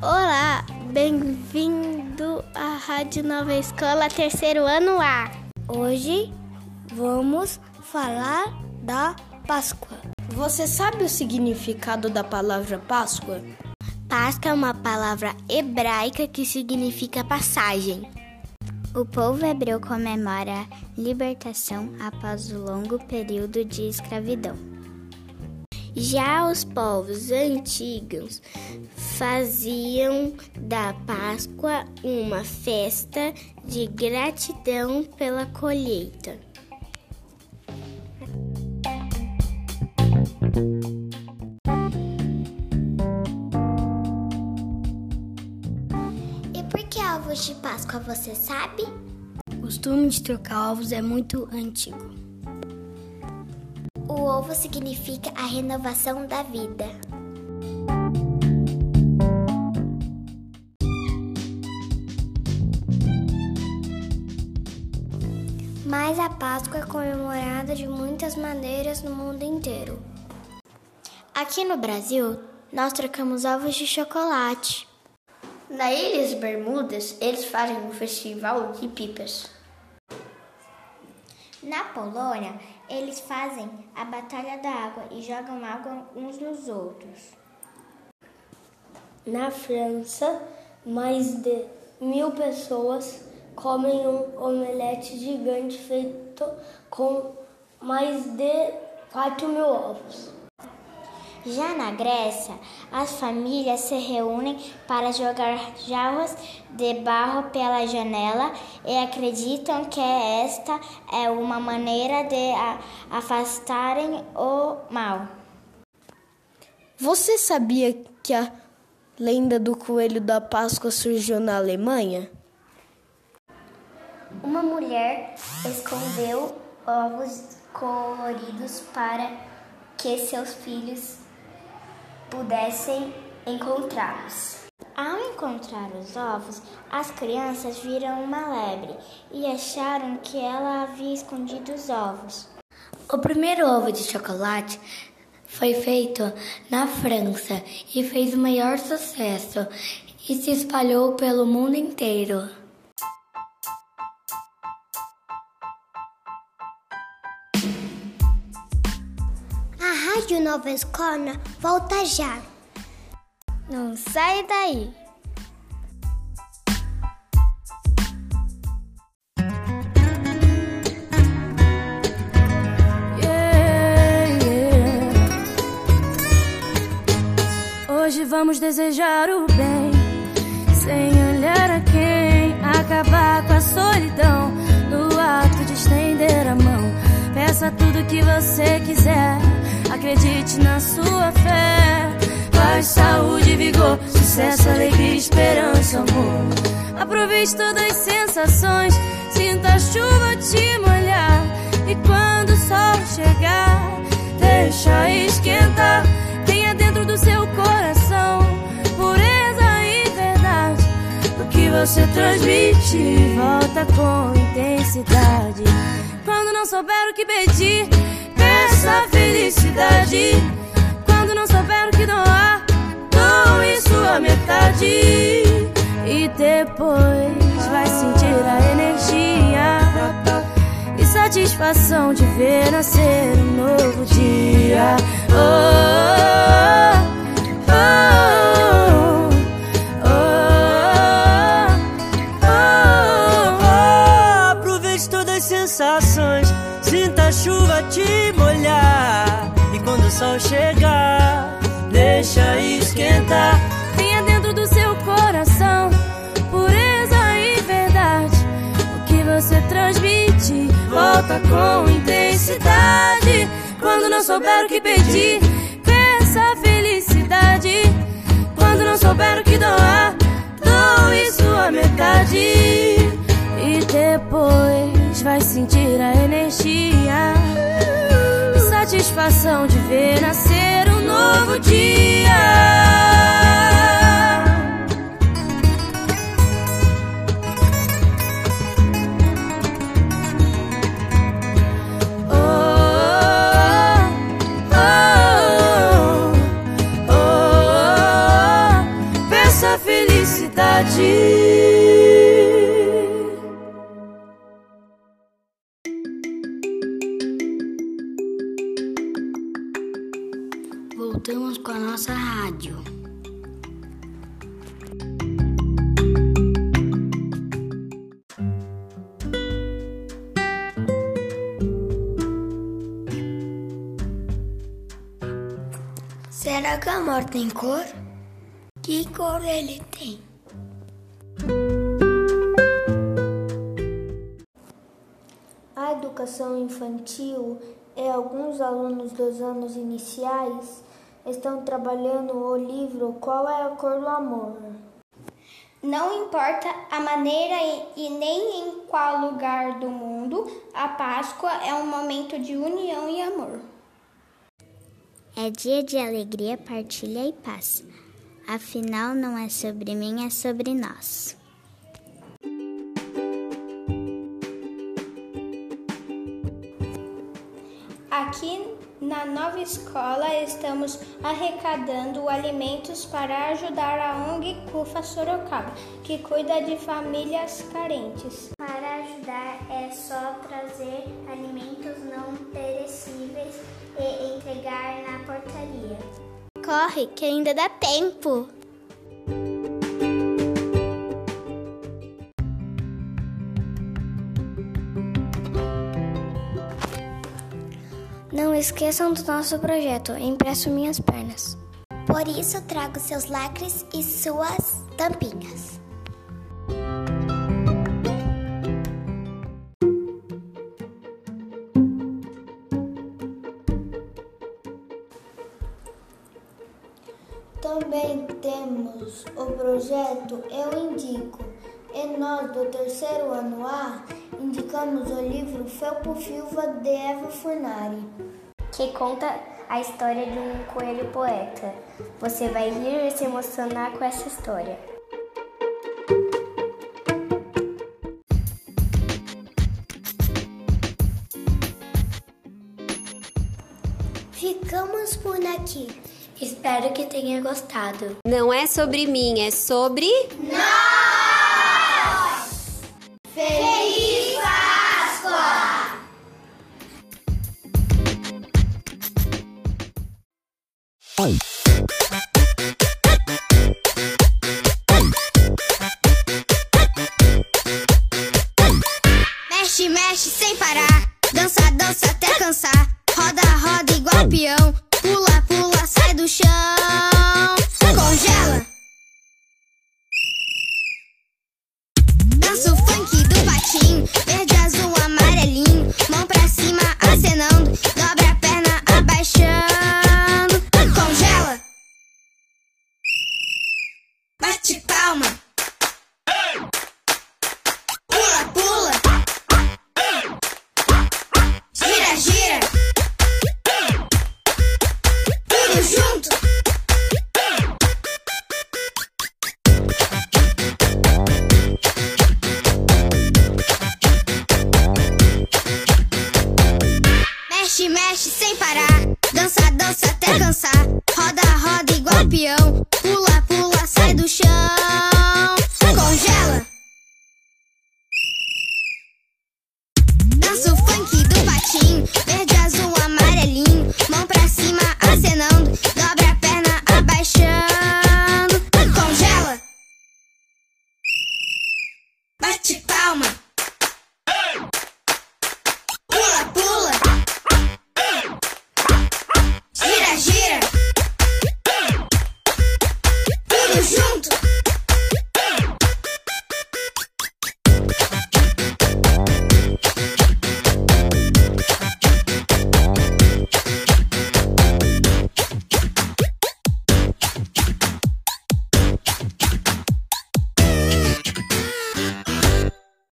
Olá, bem-vindo à Rádio Nova Escola, terceiro ano A. Hoje vamos falar da Páscoa. Você sabe o significado da palavra Páscoa? Páscoa é uma palavra hebraica que significa passagem. O povo hebreu comemora a libertação após o longo período de escravidão. Já os povos antigos faziam da Páscoa uma festa de gratidão pela colheita. E por que ovos de Páscoa você sabe? O costume de trocar ovos é muito antigo. O ovo significa a renovação da vida. Mas a Páscoa é comemorada de muitas maneiras no mundo inteiro. Aqui no Brasil, nós trocamos ovos de chocolate. Na Ilhas Bermudas, eles fazem um festival de pipas. Na Polônia, eles fazem a Batalha da Água e jogam água uns nos outros. Na França, mais de mil pessoas comem um omelete gigante feito com mais de 4 mil ovos. Já na Grécia, as famílias se reúnem para jogar jarros de barro pela janela e acreditam que esta é uma maneira de afastarem o mal. Você sabia que a lenda do coelho da Páscoa surgiu na Alemanha? Uma mulher escondeu ovos coloridos para que seus filhos pudessem encontrá-los. Ao encontrar os ovos, as crianças viram uma lebre e acharam que ela havia escondido os ovos. O primeiro ovo de chocolate foi feito na França e fez o maior sucesso e se espalhou pelo mundo inteiro. Rádio Nova Escola volta já. Não sai daí! Hoje vamos desejar o bem, sem olhar a quem, acabar com a solidão, no ato de estender a mão. Peça tudo que você quiser, acredite na sua fé. Paz, saúde, vigor, sucesso, alegria, esperança, amor. Aproveite todas as sensações, sinta a chuva te molhar. E quando o sol chegar, deixa esquentar. Tenha dentro do seu coração pureza e verdade. O que você transmite volta com intensidade. Quando não souber o que pedir, peça felicidade. Quando não souber o que doar, doe sua metade. E depois vai sentir a energia e satisfação de ver nascer um novo dia. Oh, oh, volta com intensidade. Quando não souber o que pedir, peça felicidade. Quando não souber o que doar, doe sua metade. E depois vai sentir a energia satisfação de ver nascer um novo dia. Será que a amor tem cor? Que cor ele tem? A educação infantil e alguns alunos dos anos iniciais estão trabalhando o livro Qual é a Cor do Amor? Não importa a maneira e nem em qual lugar do mundo, a Páscoa é um momento de união e amor. É dia de alegria, partilha e paz. Afinal, não é sobre mim, é sobre nós. Aqui na nova escola estamos arrecadando alimentos para ajudar a ONG CUFA Sorocaba, que cuida de famílias carentes. Para ajudar é só trazer alimentos não perecíveis e entregar na portaria. Corre, que ainda dá tempo! Não esqueçam do nosso projeto Impresso Minhas Pernas. Por isso, trago seus lacres e suas tampinhas. Também temos o projeto Eu Indico. E nós, do terceiro ano A, indicamos o livro Felpo Filva de Eva Furnari. Que conta a história de um coelho poeta. Você vai rir e se emocionar com essa história. Ficamos por aqui. Espero que tenha gostado. Não é sobre mim, é sobre. Feliz Dança, dança.